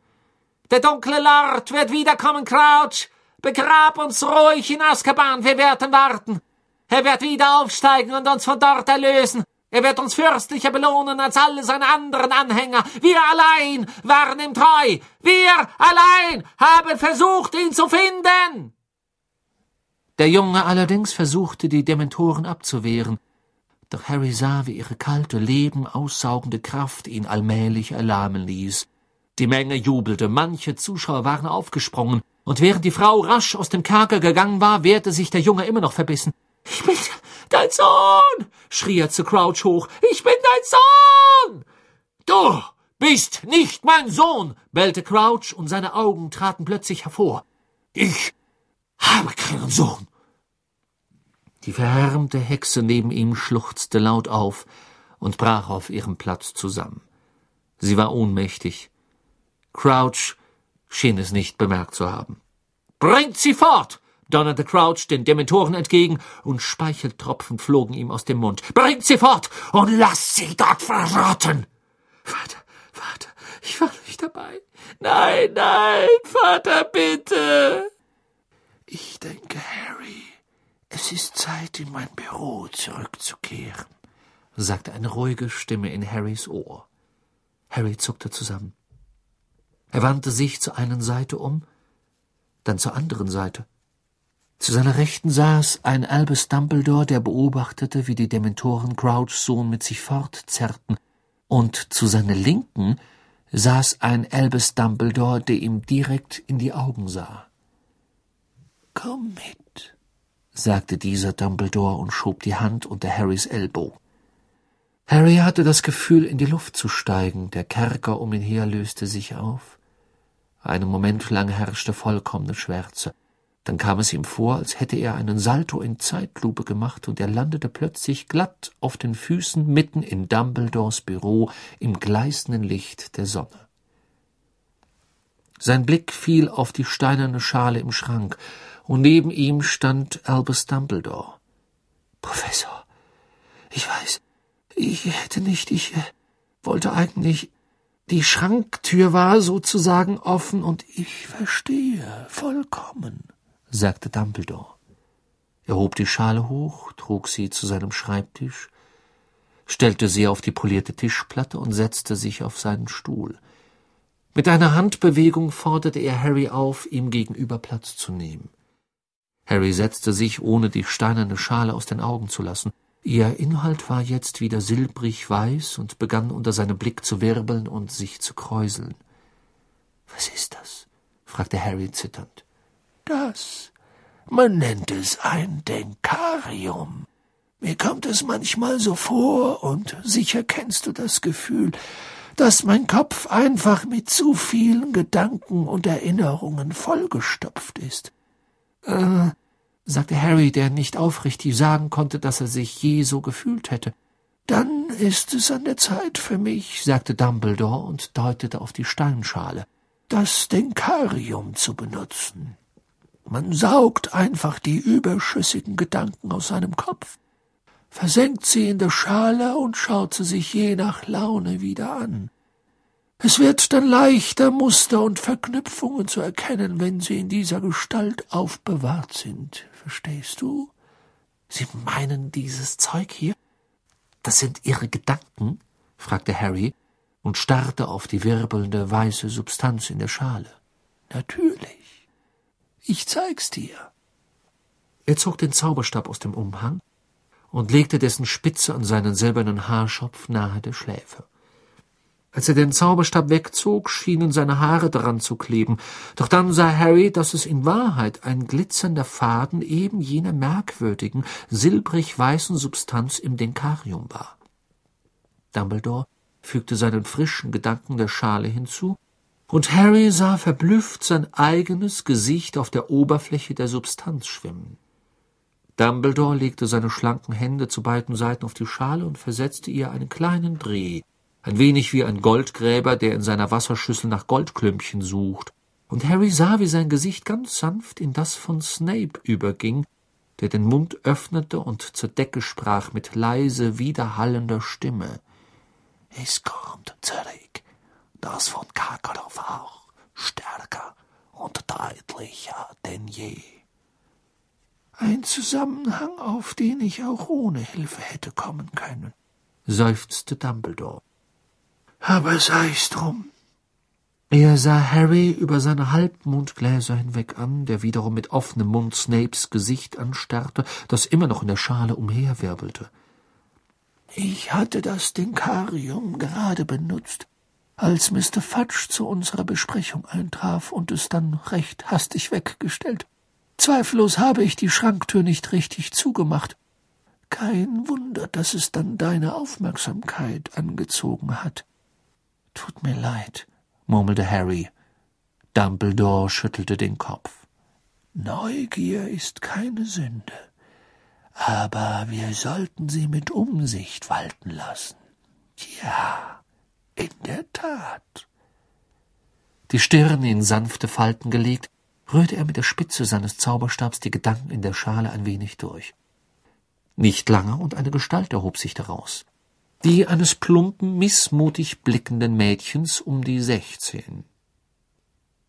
S1: Der dunkle Lord wird wiederkommen, Crouch. Begrab uns ruhig in Azkaban, wir werden warten. Er wird wieder aufsteigen und uns von dort erlösen. Er wird uns fürstlicher belohnen als alle seine anderen Anhänger. Wir allein waren ihm treu. Wir allein haben versucht, ihn zu finden. Der Junge allerdings versuchte, die Dementoren abzuwehren, doch Harry sah, wie ihre kalte, Leben aussaugende Kraft ihn allmählich erlahmen ließ. Die Menge jubelte, manche Zuschauer waren aufgesprungen, und während die Frau rasch aus dem Kerker gegangen war, wehrte sich der Junge immer noch verbissen. Ich bin dein Sohn, schrie er zu Crouch hoch. Ich bin dein Sohn. Du bist nicht mein Sohn, bellte Crouch, und seine Augen traten plötzlich hervor. Ich habe keinen Sohn. Die verhärmte Hexe neben ihm schluchzte laut auf und brach auf ihrem Platz zusammen. Sie war ohnmächtig. Crouch schien es nicht bemerkt zu haben. Bringt sie fort! Donnerte Crouch den Dementoren entgegen, und Speicheltropfen flogen ihm aus dem Mund. Bringt sie fort und lasst sie dort verrotten! Vater, Vater, ich war nicht dabei. Nein, nein, Vater, bitte!
S2: Ich denke, Harry, es ist Zeit, in mein Büro zurückzukehren, sagte eine ruhige Stimme in Harrys Ohr.
S1: Harry zuckte zusammen. Er wandte sich zur einen Seite um, dann zur anderen Seite. Zu seiner Rechten saß ein Albus Dumbledore, der beobachtete, wie die Dementoren Crouchs Sohn mit sich fortzerrten, und zu seiner Linken saß ein Albus Dumbledore, der ihm direkt in die Augen sah.
S2: Komm mit,
S1: sagte dieser Dumbledore und schob die Hand unter Harrys Ellbow. Harry hatte das Gefühl, in die Luft zu steigen, der Kerker um ihn her löste sich auf. Einen Moment lang herrschte vollkommene Schwärze. Dann kam es ihm vor, als hätte er einen Salto in Zeitlupe gemacht, und er landete plötzlich glatt auf den Füßen mitten in Dumbledores Büro im gleißenden Licht der Sonne. Sein Blick fiel auf die steinerne Schale im Schrank, und neben ihm stand Albus Dumbledore.
S2: Professor, ich weiß, ich hätte nicht, ich wollte eigentlich. Die Schranktür war sozusagen offen und ich verstehe vollkommen, sagte Dumbledore.
S1: Er hob die Schale hoch, trug sie zu seinem Schreibtisch, stellte sie auf die polierte Tischplatte und setzte sich auf seinen Stuhl. Mit einer Handbewegung forderte er Harry auf, ihm gegenüber Platz zu nehmen. Harry setzte sich, ohne die steinerne Schale aus den Augen zu lassen. Ihr Inhalt war jetzt wieder silbrig weiß und begann unter seinem Blick zu wirbeln und sich zu kräuseln.
S2: Was ist das? fragte Harry zitternd. Das. Man nennt es ein Denkarium. Mir kommt es manchmal so vor, und sicher kennst du das Gefühl, dass mein Kopf einfach mit zu vielen Gedanken und Erinnerungen vollgestopft ist.
S1: Äh, sagte Harry, der nicht aufrichtig sagen konnte, dass er sich je so gefühlt hätte.
S2: Dann ist es an der Zeit für mich, sagte Dumbledore und deutete auf die Steinschale, das Denkarium zu benutzen. Man saugt einfach die überschüssigen Gedanken aus seinem Kopf, versenkt sie in der Schale und schaut sie sich je nach Laune wieder an. Es wird dann leichter, Muster und Verknüpfungen zu erkennen, wenn sie in dieser Gestalt aufbewahrt sind. Verstehst du?
S1: Sie meinen dieses Zeug hier? Das sind Ihre Gedanken? fragte Harry und starrte auf die wirbelnde weiße Substanz in der Schale.
S2: Natürlich. Ich zeig's dir.
S1: Er zog den Zauberstab aus dem Umhang und legte dessen Spitze an seinen silbernen Haarschopf nahe der Schläfe. Als er den Zauberstab wegzog, schienen seine Haare daran zu kleben, doch dann sah Harry, dass es in Wahrheit ein glitzernder Faden eben jener merkwürdigen, silbrig weißen Substanz im Denkarium war. Dumbledore fügte seinen frischen Gedanken der Schale hinzu und Harry sah verblüfft sein eigenes Gesicht auf der Oberfläche der Substanz schwimmen. Dumbledore legte seine schlanken Hände zu beiden Seiten auf die Schale und versetzte ihr einen kleinen Dreh, ein wenig wie ein Goldgräber, der in seiner Wasserschüssel nach Goldklümpchen sucht, und Harry sah, wie sein Gesicht ganz sanft in das von Snape überging, der den Mund öffnete und zur Decke sprach mit leise, widerhallender Stimme.
S2: Es kommt zurück, das von Karkarow auch, stärker und deutlicher denn je. Ein Zusammenhang, auf den ich auch ohne Hilfe hätte kommen können,
S1: seufzte Dumbledore.
S2: Aber sei's drum.
S1: Er sah Harry über seine Halbmondgläser hinweg an, der wiederum mit offenem Mund Snapes Gesicht anstarrte, das immer noch in der Schale umherwirbelte.
S2: Ich hatte das Denkarium gerade benutzt, als Mr. Fudge zu unserer Besprechung eintraf und es dann recht hastig weggestellt. Zweifellos habe ich die Schranktür nicht richtig zugemacht. Kein Wunder, dass es dann deine Aufmerksamkeit angezogen hat.
S1: Tut mir leid, murmelte Harry. Dumbledore schüttelte den Kopf.
S2: Neugier ist keine Sünde, aber wir sollten sie mit Umsicht walten lassen. Ja, in der Tat.
S1: Die Stirn in sanfte Falten gelegt, rührte er mit der Spitze seines Zauberstabs die Gedanken in der Schale ein wenig durch. Nicht lange, und eine Gestalt erhob sich daraus die eines plumpen, missmutig blickenden Mädchens um die sechzehn.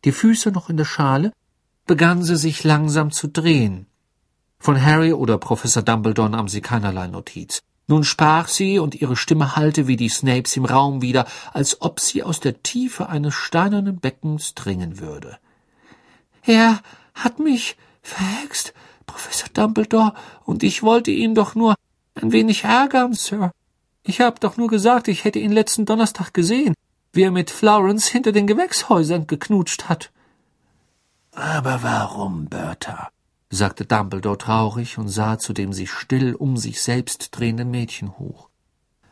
S1: Die Füße noch in der Schale, begann sie sich langsam zu drehen. Von Harry oder Professor Dumbledore nahm sie keinerlei Notiz. Nun sprach sie, und ihre Stimme hallte wie die Snapes im Raum wieder, als ob sie aus der Tiefe eines steinernen Beckens dringen würde. Er hat mich verhext, Professor Dumbledore, und ich wollte ihn doch nur ein wenig ärgern, Sir. Ich hab doch nur gesagt, ich hätte ihn letzten Donnerstag gesehen, wie er mit Florence hinter den Gewächshäusern geknutscht hat.
S2: Aber warum, Bertha?
S1: Sagte Dumbledore traurig und sah zu dem sich still um sich selbst drehenden Mädchen hoch.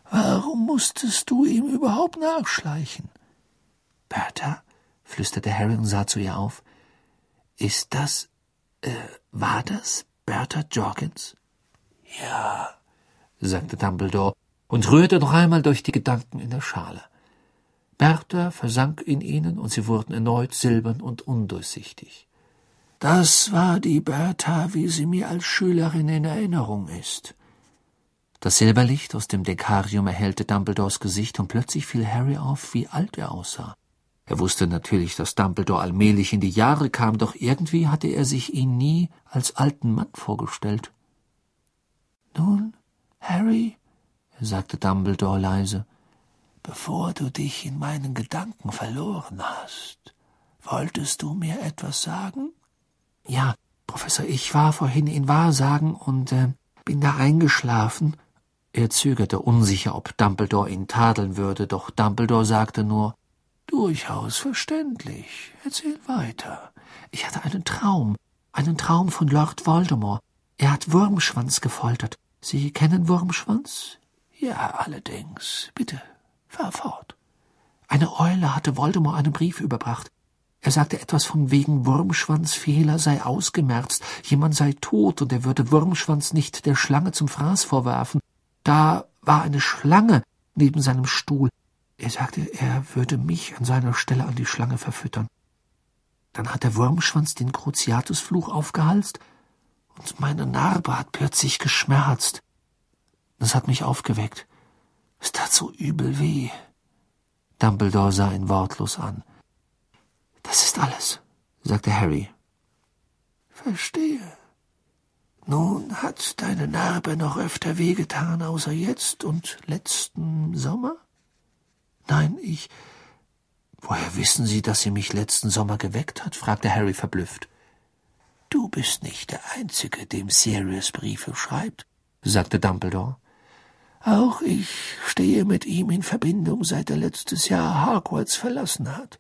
S2: Warum musstest du ihm überhaupt nachschleichen?
S1: Bertha, flüsterte Harry und sah zu ihr auf. Ist das, äh, war das Bertha Jorkins?
S2: Ja,
S1: sagte Dumbledore und rührte noch einmal durch die Gedanken in der Schale. Bertha versank in ihnen, und sie wurden erneut silbern und undurchsichtig.
S2: Das war die Bertha, wie sie mir als Schülerin in Erinnerung ist.
S1: Das Silberlicht aus dem Dekarium erhellte Dumbledores Gesicht, und plötzlich fiel Harry auf, wie alt er aussah. Er wusste natürlich, dass Dumbledore allmählich in die Jahre kam, doch irgendwie hatte er sich ihn nie als alten Mann vorgestellt.
S2: Nun, Harry,
S1: sagte Dumbledore leise,
S2: bevor du dich in meinen Gedanken verloren hast, wolltest du mir etwas sagen?
S1: Ja, Professor, ich war vorhin in Wahrsagen und äh, bin da eingeschlafen. Er zögerte unsicher, ob Dumbledore ihn tadeln würde, doch Dumbledore sagte nur
S2: Durchaus verständlich. Erzähl weiter.
S1: Ich hatte einen Traum, einen Traum von Lord Voldemort. Er hat Wurmschwanz gefoltert. Sie kennen Wurmschwanz?
S2: Ja, allerdings. Bitte, fahr fort.
S1: Eine Eule hatte Voldemort einen Brief überbracht. Er sagte etwas von wegen Wurmschwanzfehler sei ausgemerzt, jemand sei tot und er würde Wurmschwanz nicht der Schlange zum Fraß vorwerfen. Da war eine Schlange neben seinem Stuhl. Er sagte, er würde mich an seiner Stelle an die Schlange verfüttern. Dann hat der Wurmschwanz den Cruciatusfluch aufgehalst und meine Narbe hat plötzlich geschmerzt. Das hat mich aufgeweckt. Es tat so übel weh. Dumbledore sah ihn wortlos an. Das ist alles, sagte Harry.
S2: Verstehe. Nun hat deine Narbe noch öfter wehgetan, außer jetzt und letzten Sommer?
S1: Nein, ich. Woher wissen Sie, dass sie mich letzten Sommer geweckt hat? fragte Harry verblüfft.
S2: Du bist nicht der Einzige, dem Sirius Briefe schreibt,
S1: sagte Dumbledore.
S2: Auch ich stehe mit ihm in Verbindung, seit er letztes Jahr Hogwarts verlassen hat.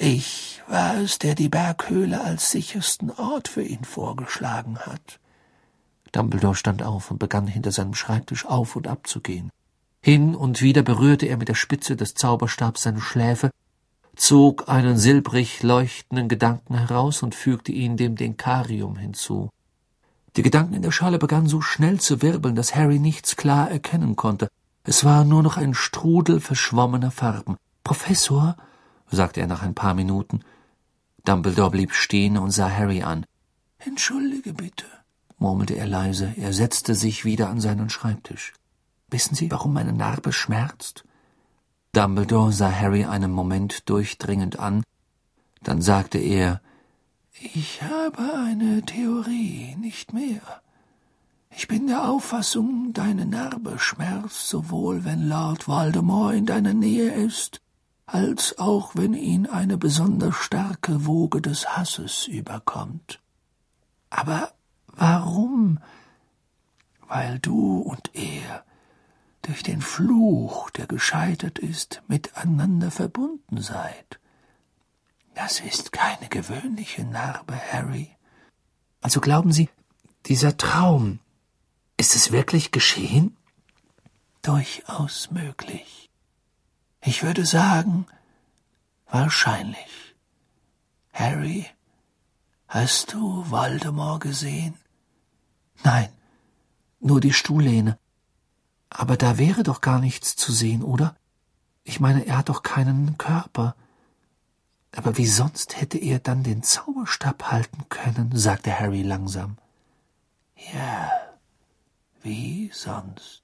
S2: Ich war es, der die Berghöhle als sichersten Ort für ihn vorgeschlagen hat.
S1: Dumbledore stand auf und begann hinter seinem Schreibtisch auf und ab zu gehen. Hin und wieder berührte er mit der Spitze des Zauberstabs seine Schläfe, zog einen silbrig leuchtenden Gedanken heraus und fügte ihn dem Denkarium hinzu. Die Gedanken in der Schale begannen so schnell zu wirbeln, dass Harry nichts klar erkennen konnte. Es war nur noch ein Strudel verschwommener Farben. Professor, sagte er nach ein paar Minuten. Dumbledore blieb stehen und sah Harry an.
S2: Entschuldige bitte,
S1: murmelte er leise. Er setzte sich wieder an seinen Schreibtisch. Wissen Sie, warum meine Narbe schmerzt? Dumbledore sah Harry einen Moment durchdringend an, dann sagte er
S2: Ich habe eine Theorie, nicht mehr. Ich bin der Auffassung, deine Narbe schmerzt sowohl, wenn Lord Voldemort in deiner Nähe ist, als auch wenn ihn eine besonders starke Woge des Hasses überkommt. Aber warum? Weil du und er durch den Fluch, der gescheitert ist, miteinander verbunden seid. Das ist keine gewöhnliche Narbe, Harry.
S1: Also glauben Sie, dieser Traum, ist es wirklich geschehen?
S2: Durchaus möglich. Ich würde sagen, wahrscheinlich. Harry, hast du Waldemar gesehen?
S1: Nein, nur die Stuhllehne. Aber da wäre doch gar nichts zu sehen, oder? Ich meine, er hat doch keinen Körper. Aber wie sonst hätte er dann den Zauberstab halten können, sagte Harry langsam.
S2: Ja, wie sonst.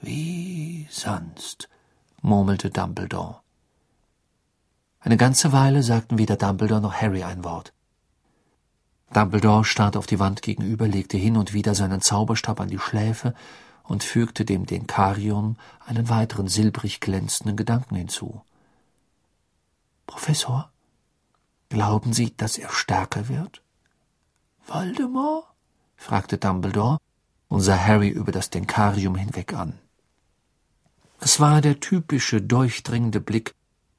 S2: Wie sonst, murmelte Dumbledore.
S1: Eine ganze Weile sagten weder Dumbledore noch Harry ein Wort. Dumbledore starrte auf die Wand gegenüber, legte hin und wieder seinen Zauberstab an die Schläfe und fügte dem Denkarium einen weiteren silbrig glänzenden Gedanken hinzu. Professor, glauben Sie, dass er stärker wird?
S2: Voldemort?
S1: fragte Dumbledore und sah Harry über das Denkarium hinweg an. Es war der typische, durchdringende Blick,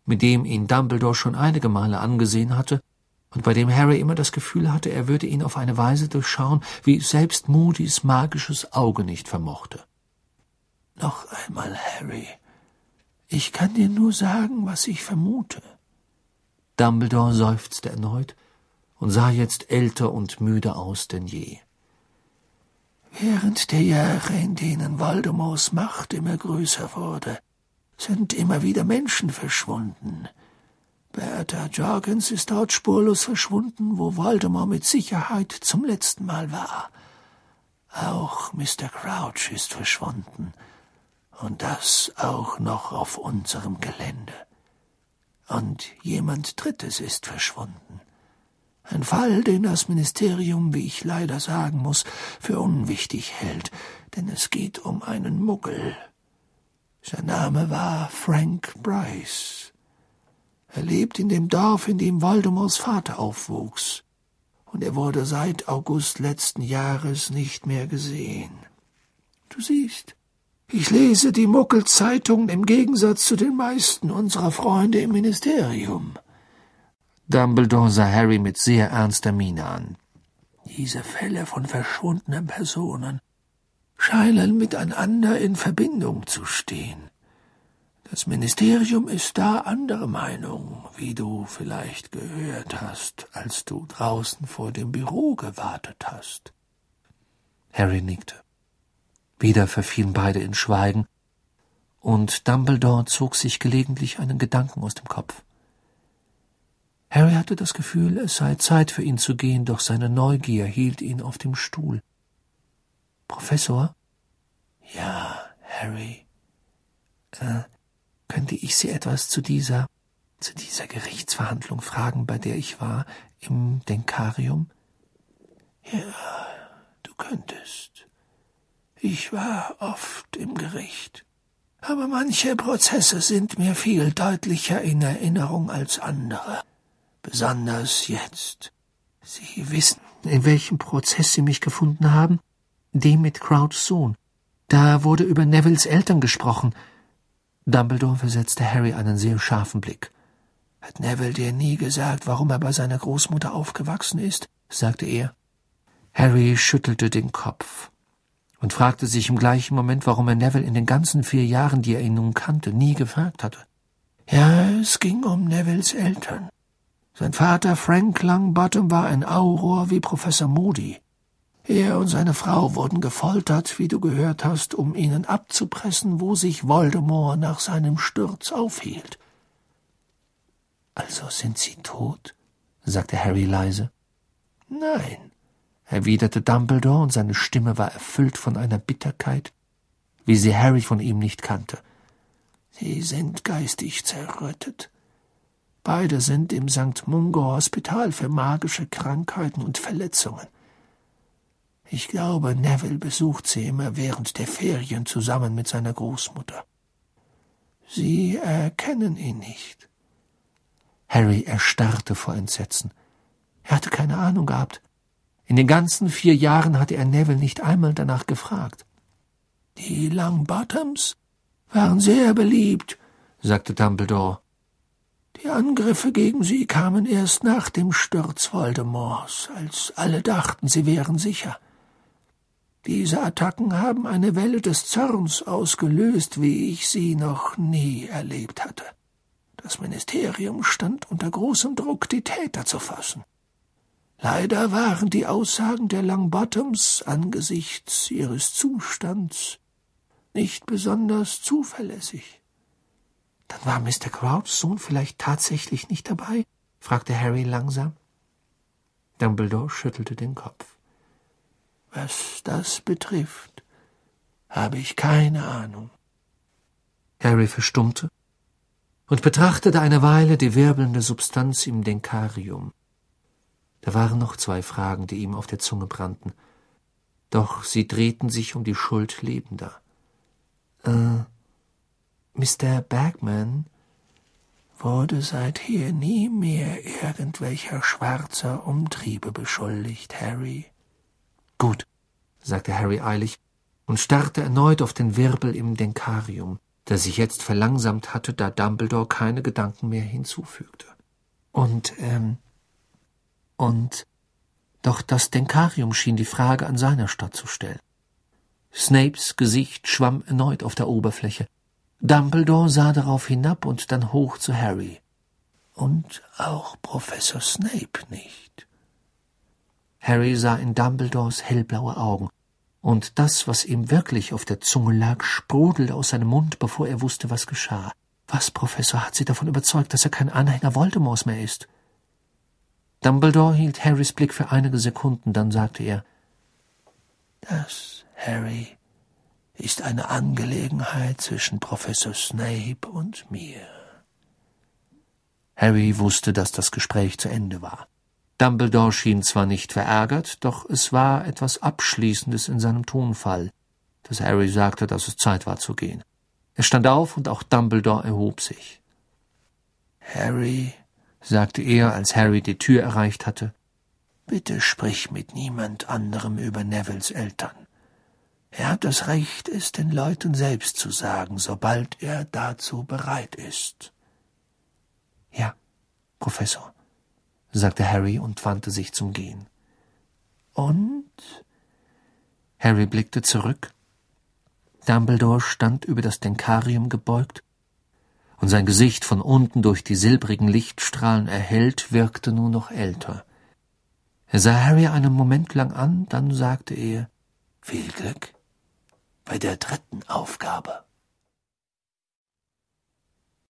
S1: mit dem ihn Dumbledore schon einige Male angesehen hatte und bei dem Harry immer das Gefühl hatte, er würde ihn auf eine Weise durchschauen, wie selbst Moody's magisches Auge nicht vermochte.
S2: Noch einmal, Harry. Ich kann dir nur sagen, was ich vermute.
S1: Dumbledore seufzte erneut und sah jetzt älter und müde aus denn je.
S2: Während der Jahre, in denen Voldemorts Macht immer größer wurde, sind immer wieder Menschen verschwunden – Bertha Jorgens ist dort spurlos verschwunden, wo Voldemort mit Sicherheit zum letzten Mal war. Auch Mr. Crouch ist verschwunden. Und das auch noch auf unserem Gelände. Und jemand Drittes ist verschwunden. Ein Fall, den das Ministerium, wie ich leider sagen muss, für unwichtig hält, denn es geht um einen Muggel. Sein Name war Frank Bryce. Er lebt in dem Dorf, in dem Voldemorts Vater aufwuchs, und er wurde seit August letzten Jahres nicht mehr gesehen. Du siehst, ich lese die Muckelzeitung im Gegensatz zu den meisten unserer Freunde im Ministerium.
S1: Dumbledore sah Harry mit sehr ernster Miene an.
S2: Diese Fälle von verschwundenen Personen scheinen miteinander in Verbindung zu stehen. Das Ministerium ist da anderer Meinung, wie du vielleicht gehört hast, als du draußen vor dem Büro gewartet hast.
S1: Harry nickte. Wieder verfielen beide in Schweigen, und Dumbledore zog sich gelegentlich einen Gedanken aus dem Kopf. Harry hatte das Gefühl, es sei Zeit für ihn zu gehen, doch seine Neugier hielt ihn auf dem Stuhl. Professor?
S2: Ja, Harry.
S1: Äh, könnte ich Sie etwas zu dieser, zu dieser Gerichtsverhandlung fragen, bei der ich war, im Denkarium?
S2: Ja, du könntest. Ich war oft im Gericht. Aber manche Prozesse sind mir viel deutlicher in Erinnerung als andere. Besonders jetzt.
S1: Sie wissen, in welchem Prozess Sie mich gefunden haben? Dem mit Crouchs Sohn. Da wurde über Nevilles Eltern gesprochen. Dumbledore versetzte Harry einen sehr scharfen Blick.
S2: Hat Neville dir nie gesagt, warum er bei seiner Großmutter aufgewachsen ist? sagte er.
S1: Harry schüttelte den Kopf und fragte sich im gleichen Moment, warum er Neville in den ganzen vier Jahren, die er ihn nun kannte, nie gefragt hatte.
S2: Ja, es ging um Nevilles Eltern. Sein Vater Frank Longbottom war ein Auror wie Professor Moody. Er und seine Frau wurden gefoltert, wie du gehört hast, um ihnen abzupressen, wo sich Voldemort nach seinem Sturz aufhielt.
S1: Also sind sie tot? sagte Harry leise.
S2: Nein,
S1: erwiderte Dumbledore, und seine Stimme war erfüllt von einer Bitterkeit, wie sie Harry von ihm nicht kannte.
S2: Sie sind geistig zerrüttet. Beide sind im St. Mungo Hospital für magische Krankheiten und Verletzungen. Ich glaube, Neville besucht sie immer während der Ferien zusammen mit seiner Großmutter. Sie erkennen ihn nicht.
S1: Harry erstarrte vor Entsetzen. Er hatte keine Ahnung gehabt. In den ganzen vier Jahren hatte er Neville nicht einmal danach gefragt.
S2: Die Longbottoms waren sehr beliebt, sagte Dumbledore. Die Angriffe gegen sie kamen erst nach dem Sturz Voldemorts, als alle dachten, sie wären sicher. Diese Attacken haben eine Welle des Zorns ausgelöst, wie ich sie noch nie erlebt hatte. Das Ministerium stand unter großem Druck, die Täter zu fassen. Leider waren die Aussagen der Longbottoms angesichts ihres Zustands nicht besonders zuverlässig.
S1: Dann war Mr. Crouchs Sohn vielleicht tatsächlich nicht dabei? fragte Harry langsam. Dumbledore schüttelte den Kopf.
S2: Was das betrifft, habe ich keine Ahnung.
S1: Harry verstummte und betrachtete eine Weile die wirbelnde Substanz im Denkarium. Da waren noch zwei Fragen, die ihm auf der Zunge brannten. Doch sie drehten sich um die Schuld Lebender.
S2: Äh, Mr. Bagman wurde seither nie mehr irgendwelcher schwarzer Umtriebe beschuldigt, Harry.
S1: Gut, sagte Harry eilig und starrte erneut auf den Wirbel im Denkarium, der sich jetzt verlangsamt hatte, da Dumbledore keine Gedanken mehr hinzufügte. Und, ähm, und, doch das Denkarium schien die Frage an seiner Stadt zu stellen. Snapes Gesicht schwamm erneut auf der Oberfläche. Dumbledore sah darauf hinab und dann hoch zu Harry.
S2: Und auch Professor Snape nicht.
S1: Harry sah in Dumbledores hellblaue Augen, und das, was ihm wirklich auf der Zunge lag, sprudelte aus seinem Mund, bevor er wusste, was geschah. Was, Professor, hat Sie davon überzeugt, dass er kein Anhänger Voldemorts mehr ist? Dumbledore hielt Harrys Blick für einige Sekunden, dann sagte er
S2: Das Harry, ist eine Angelegenheit zwischen Professor Snape und mir.
S1: Harry wusste, dass das Gespräch zu Ende war. Dumbledore schien zwar nicht verärgert, doch es war etwas Abschließendes in seinem Tonfall, dass Harry sagte, dass es Zeit war zu gehen. Er stand auf und auch Dumbledore erhob sich.
S2: Harry,
S1: sagte er, als Harry die Tür erreicht hatte,
S2: bitte sprich mit niemand anderem über Nevilles Eltern. Er hat das Recht, es den Leuten selbst zu sagen, sobald er dazu bereit ist.
S1: Ja, Professor, sagte Harry und wandte sich zum Gehen.
S2: Und?
S1: Harry blickte zurück. Dumbledore stand über das Denkarium gebeugt, und sein Gesicht von unten durch die silbrigen Lichtstrahlen erhellt, wirkte nur noch älter. Er sah Harry einen Moment lang an, dann sagte er
S2: Viel Glück bei der dritten Aufgabe.